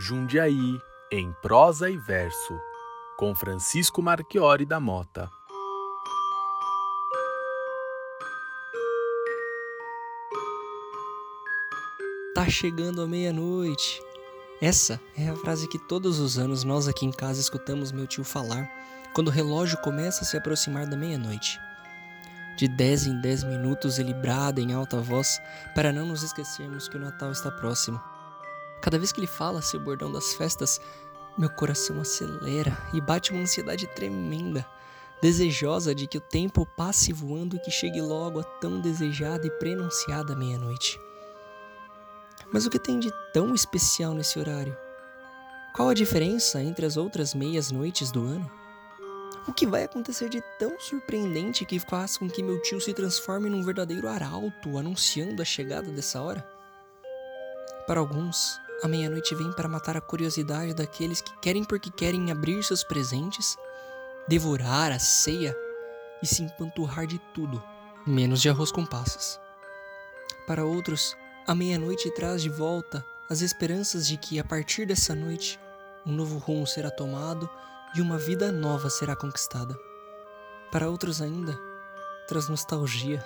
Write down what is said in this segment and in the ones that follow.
Jundiaí em prosa e verso, com Francisco Marchiori da Mota. Tá chegando a meia-noite. Essa é a frase que todos os anos nós aqui em casa escutamos meu tio falar quando o relógio começa a se aproximar da meia-noite. De 10 em 10 minutos ele brada em alta voz para não nos esquecermos que o Natal está próximo. Cada vez que ele fala seu bordão das festas, meu coração acelera e bate uma ansiedade tremenda, desejosa de que o tempo passe voando e que chegue logo a tão desejada e prenunciada meia-noite. Mas o que tem de tão especial nesse horário? Qual a diferença entre as outras meias noites do ano? O que vai acontecer de tão surpreendente que faz com que meu tio se transforme num verdadeiro arauto anunciando a chegada dessa hora? Para alguns, a meia-noite vem para matar a curiosidade daqueles que querem porque querem abrir seus presentes, devorar a ceia e se empanturrar de tudo, menos de arroz com passas. Para outros, a meia-noite traz de volta as esperanças de que a partir dessa noite um novo rumo será tomado e uma vida nova será conquistada. Para outros ainda, traz nostalgia,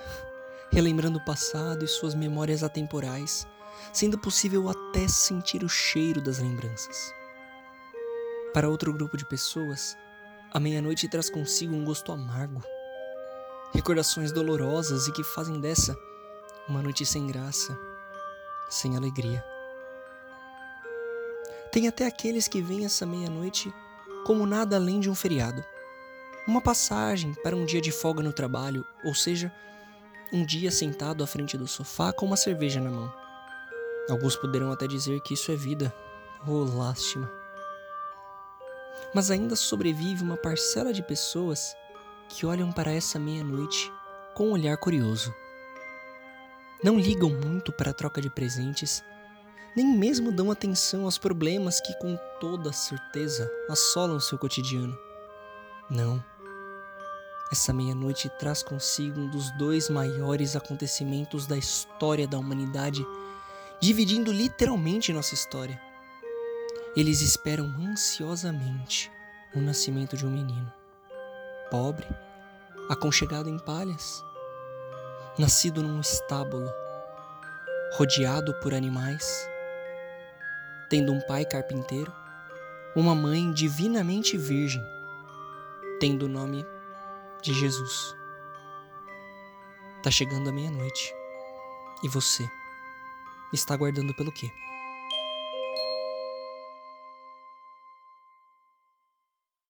relembrando o passado e suas memórias atemporais, sendo possível até sentir o cheiro das lembranças. Para outro grupo de pessoas, a meia-noite traz consigo um gosto amargo, recordações dolorosas e que fazem dessa uma noite sem graça, sem alegria. Tem até aqueles que veem essa meia-noite como nada além de um feriado. Uma passagem para um dia de folga no trabalho, ou seja, um dia sentado à frente do sofá com uma cerveja na mão. Alguns poderão até dizer que isso é vida. Oh, lástima. Mas ainda sobrevive uma parcela de pessoas que olham para essa meia-noite com um olhar curioso. Não ligam muito para a troca de presentes nem mesmo dão atenção aos problemas que, com toda certeza, assolam seu cotidiano. Não. Essa meia-noite traz consigo um dos dois maiores acontecimentos da história da humanidade, dividindo literalmente nossa história. Eles esperam ansiosamente o nascimento de um menino, pobre, aconchegado em palhas, nascido num estábulo, rodeado por animais tendo um pai carpinteiro, uma mãe divinamente virgem, tendo o nome de Jesus. Tá chegando a meia-noite. E você está aguardando pelo quê?